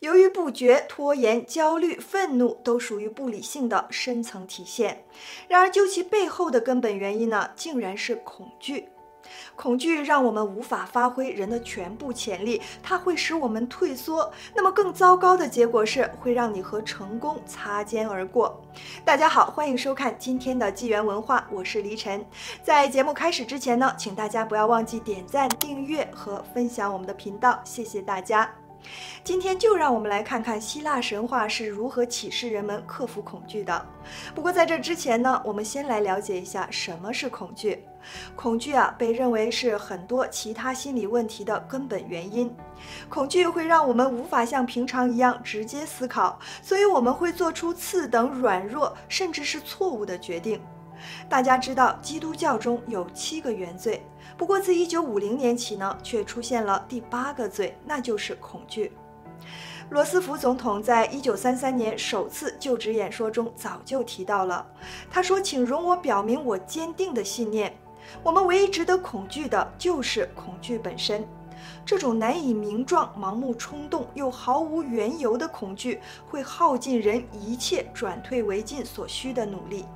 犹豫不决、拖延、焦虑、愤怒，都属于不理性的深层体现。然而，究其背后的根本原因呢，竟然是恐惧。恐惧让我们无法发挥人的全部潜力，它会使我们退缩。那么，更糟糕的结果是会让你和成功擦肩而过。大家好，欢迎收看今天的纪元文化，我是黎晨。在节目开始之前呢，请大家不要忘记点赞、订阅和分享我们的频道，谢谢大家。今天就让我们来看看希腊神话是如何启示人们克服恐惧的。不过在这之前呢，我们先来了解一下什么是恐惧。恐惧啊，被认为是很多其他心理问题的根本原因。恐惧会让我们无法像平常一样直接思考，所以我们会做出次等、软弱，甚至是错误的决定。大家知道，基督教中有七个原罪。不过，自1950年起呢，却出现了第八个罪，那就是恐惧。罗斯福总统在1933年首次就职演说中早就提到了，他说：“请容我表明我坚定的信念，我们唯一值得恐惧的就是恐惧本身。这种难以名状、盲目冲动又毫无缘由的恐惧，会耗尽人一切转退为进所需的努力。”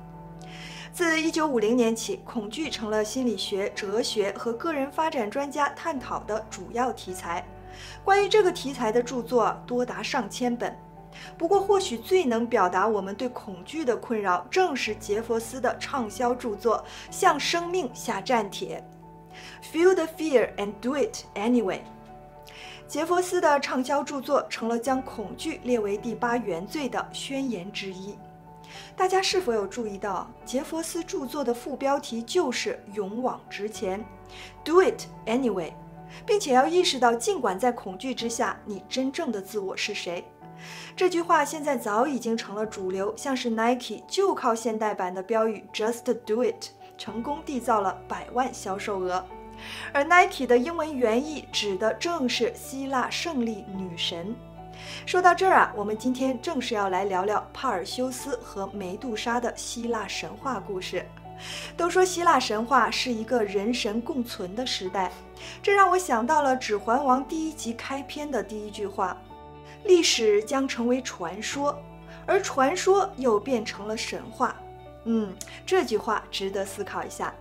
自1950年起，恐惧成了心理学、哲学和个人发展专家探讨的主要题材。关于这个题材的著作多达上千本。不过，或许最能表达我们对恐惧的困扰，正是杰佛斯的畅销著作《向生命下战帖》（Feel the fear and do it anyway）。杰佛斯的畅销著作成了将恐惧列为第八原罪的宣言之一。大家是否有注意到，杰佛斯著作的副标题就是“勇往直前 ”，Do it anyway，并且要意识到，尽管在恐惧之下，你真正的自我是谁。这句话现在早已经成了主流，像是 Nike 就靠现代版的标语 “Just do it” 成功缔造了百万销售额，而 Nike 的英文原意指的正是希腊胜利女神。说到这儿啊，我们今天正是要来聊聊帕尔修斯和梅杜莎的希腊神话故事。都说希腊神话是一个人神共存的时代，这让我想到了《指环王》第一集开篇的第一句话：“历史将成为传说，而传说又变成了神话。”嗯，这句话值得思考一下。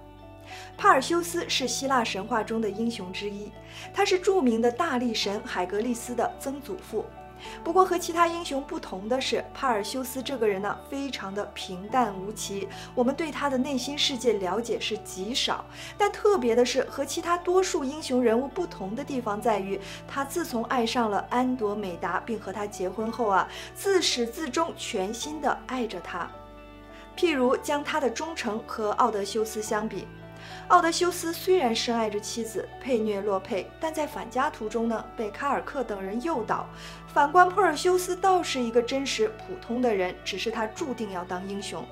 帕尔修斯是希腊神话中的英雄之一，他是著名的大力神海格力斯的曾祖父。不过和其他英雄不同的是，帕尔修斯这个人呢，非常的平淡无奇，我们对他的内心世界了解是极少。但特别的是，和其他多数英雄人物不同的地方在于，他自从爱上了安朵美达，并和她结婚后啊，自始至终全心的爱着她。譬如将他的忠诚和奥德修斯相比。奥德修斯虽然深爱着妻子佩涅洛佩，但在返家途中呢，被卡尔克等人诱导。反观珀尔修斯，倒是一个真实普通的人，只是他注定要当英雄。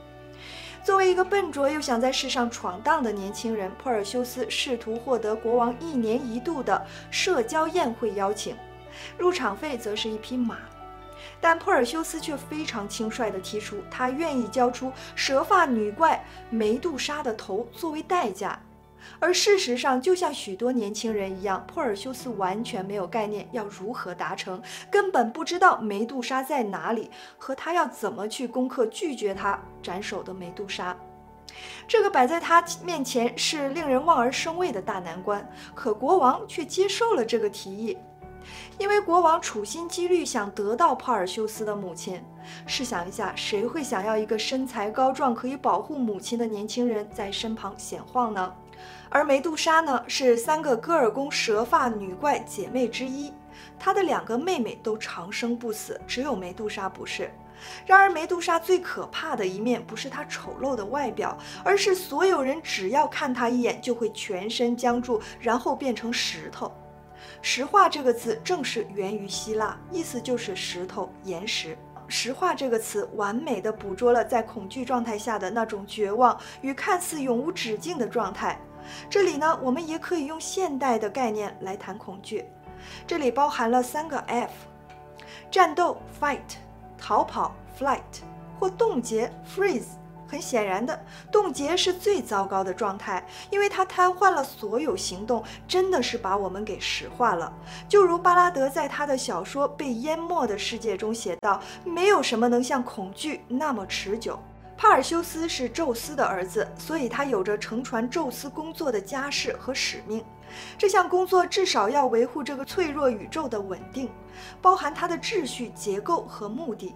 作为一个笨拙又想在世上闯荡的年轻人，珀尔修斯试图获得国王一年一度的社交宴会邀请，入场费则是一匹马。但珀尔修斯却非常轻率地提出，他愿意交出蛇发女怪梅杜莎的头作为代价。而事实上，就像许多年轻人一样，珀尔修斯完全没有概念要如何达成，根本不知道梅杜莎在哪里，和他要怎么去攻克拒绝他斩首的梅杜莎。这个摆在他面前是令人望而生畏的大难关。可国王却接受了这个提议，因为国王处心积虑想得到帕尔修斯的母亲。试想一下，谁会想要一个身材高壮、可以保护母亲的年轻人在身旁闲晃呢？而梅杜莎呢，是三个戈尔宫蛇发女怪姐妹之一，她的两个妹妹都长生不死，只有梅杜莎不是。然而，梅杜莎最可怕的一面不是她丑陋的外表，而是所有人只要看她一眼，就会全身僵住，然后变成石头。石化这个字正是源于希腊，意思就是石头、岩石。石化这个词完美的捕捉了在恐惧状态下的那种绝望与看似永无止境的状态。这里呢，我们也可以用现代的概念来谈恐惧。这里包含了三个 F：战斗 （fight）、逃跑 （flight） 或冻结 （freeze） 很显然的，冻结是最糟糕的状态，因为它瘫痪了所有行动，真的是把我们给石化了。就如巴拉德在他的小说《被淹没的世界》中写道：“没有什么能像恐惧那么持久。”帕尔修斯是宙斯的儿子，所以他有着承传宙斯工作的家世和使命。这项工作至少要维护这个脆弱宇宙的稳定，包含它的秩序、结构和目的。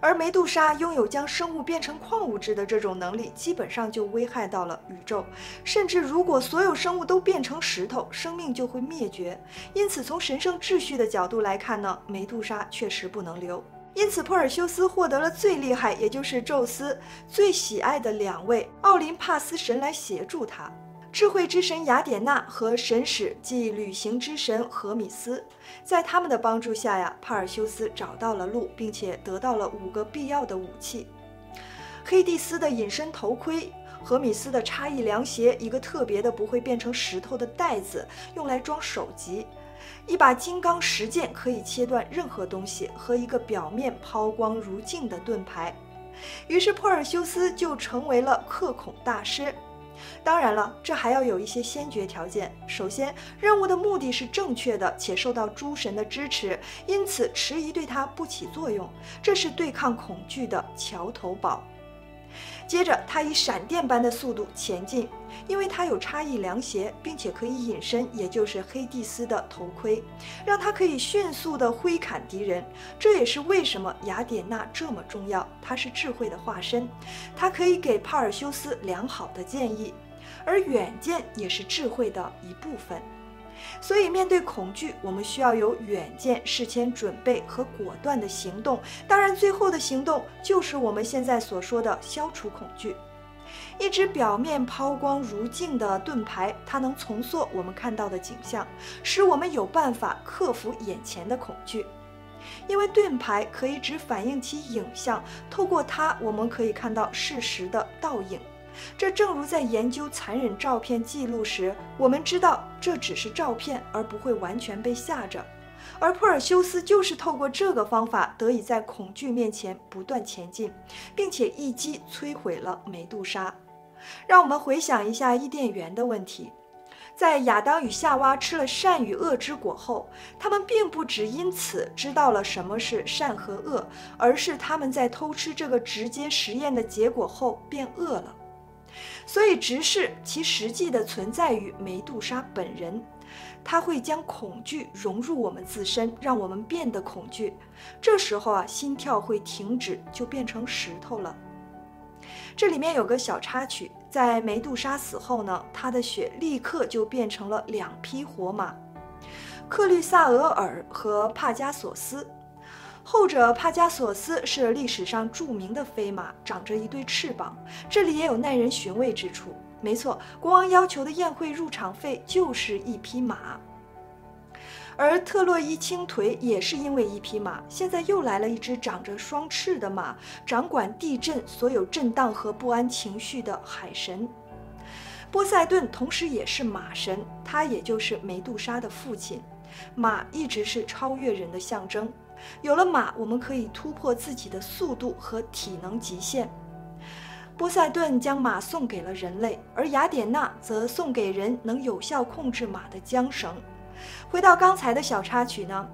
而梅杜莎拥有将生物变成矿物质的这种能力，基本上就危害到了宇宙。甚至如果所有生物都变成石头，生命就会灭绝。因此，从神圣秩序的角度来看呢，梅杜莎确实不能留。因此，珀尔修斯获得了最厉害，也就是宙斯最喜爱的两位奥林帕斯神来协助他。智慧之神雅典娜和神使即旅行之神荷米斯，在他们的帮助下呀，帕尔修斯找到了路，并且得到了五个必要的武器：黑蒂斯的隐身头盔，荷米斯的差异凉鞋，一个特别的不会变成石头的袋子，用来装首级；一把金刚石剑，可以切断任何东西；和一个表面抛光如镜的盾牌。于是，珀尔修斯就成为了克孔大师。当然了，这还要有一些先决条件。首先，任务的目的是正确的，且受到诸神的支持，因此迟疑对他不起作用。这是对抗恐惧的桥头堡。接着，他以闪电般的速度前进，因为他有差异凉鞋，并且可以隐身，也就是黑蒂斯的头盔，让他可以迅速地挥砍敌人。这也是为什么雅典娜这么重要，她是智慧的化身，她可以给帕尔修斯良好的建议。而远见也是智慧的一部分，所以面对恐惧，我们需要有远见、事前准备和果断的行动。当然，最后的行动就是我们现在所说的消除恐惧。一只表面抛光如镜的盾牌，它能重塑我们看到的景象，使我们有办法克服眼前的恐惧。因为盾牌可以只反映其影像，透过它，我们可以看到事实的倒影。这正如在研究残忍照片记录时，我们知道这只是照片，而不会完全被吓着。而珀尔修斯就是透过这个方法，得以在恐惧面前不断前进，并且一击摧毁了梅杜莎。让我们回想一下伊甸园的问题：在亚当与夏娃吃了善与恶之果后，他们并不只因此知道了什么是善和恶，而是他们在偷吃这个直接实验的结果后变恶了。所以，直视其实际的存在于梅杜莎本人，他会将恐惧融入我们自身，让我们变得恐惧。这时候啊，心跳会停止，就变成石头了。这里面有个小插曲，在梅杜莎死后呢，她的血立刻就变成了两匹活马，克律萨俄尔和帕加索斯。后者帕加索斯是历史上著名的飞马，长着一对翅膀。这里也有耐人寻味之处。没错，国王要求的宴会入场费就是一匹马。而特洛伊倾颓也是因为一匹马。现在又来了一只长着双翅的马，掌管地震所有震荡和不安情绪的海神波塞顿，同时也是马神，他也就是梅杜莎的父亲。马一直是超越人的象征。有了马，我们可以突破自己的速度和体能极限。波塞顿将马送给了人类，而雅典娜则送给人能有效控制马的缰绳。回到刚才的小插曲呢，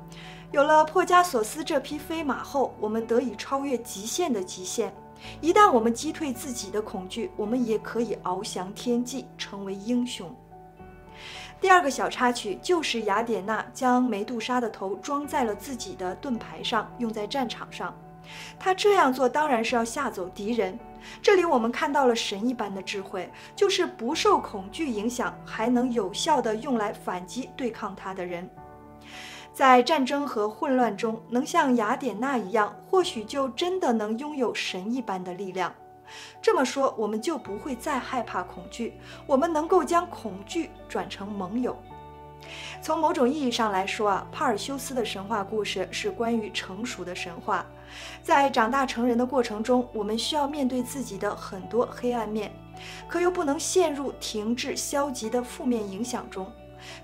有了珀加索斯这匹飞马后，我们得以超越极限的极限。一旦我们击退自己的恐惧，我们也可以翱翔天际，成为英雄。第二个小插曲就是雅典娜将梅杜莎的头装在了自己的盾牌上，用在战场上。她这样做当然是要吓走敌人。这里我们看到了神一般的智慧，就是不受恐惧影响，还能有效地用来反击对抗他的人。在战争和混乱中，能像雅典娜一样，或许就真的能拥有神一般的力量。这么说，我们就不会再害怕恐惧，我们能够将恐惧转成盟友。从某种意义上来说啊，帕尔修斯的神话故事是关于成熟的神话。在长大成人的过程中，我们需要面对自己的很多黑暗面，可又不能陷入停滞、消极的负面影响中。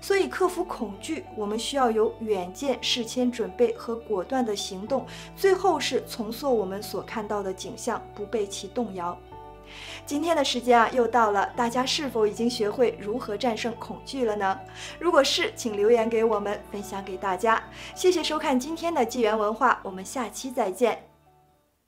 所以，克服恐惧，我们需要有远见、事先准备和果断的行动。最后是重塑我们所看到的景象，不被其动摇。今天的时间啊，又到了，大家是否已经学会如何战胜恐惧了呢？如果是，请留言给我们，分享给大家。谢谢收看今天的纪元文化，我们下期再见。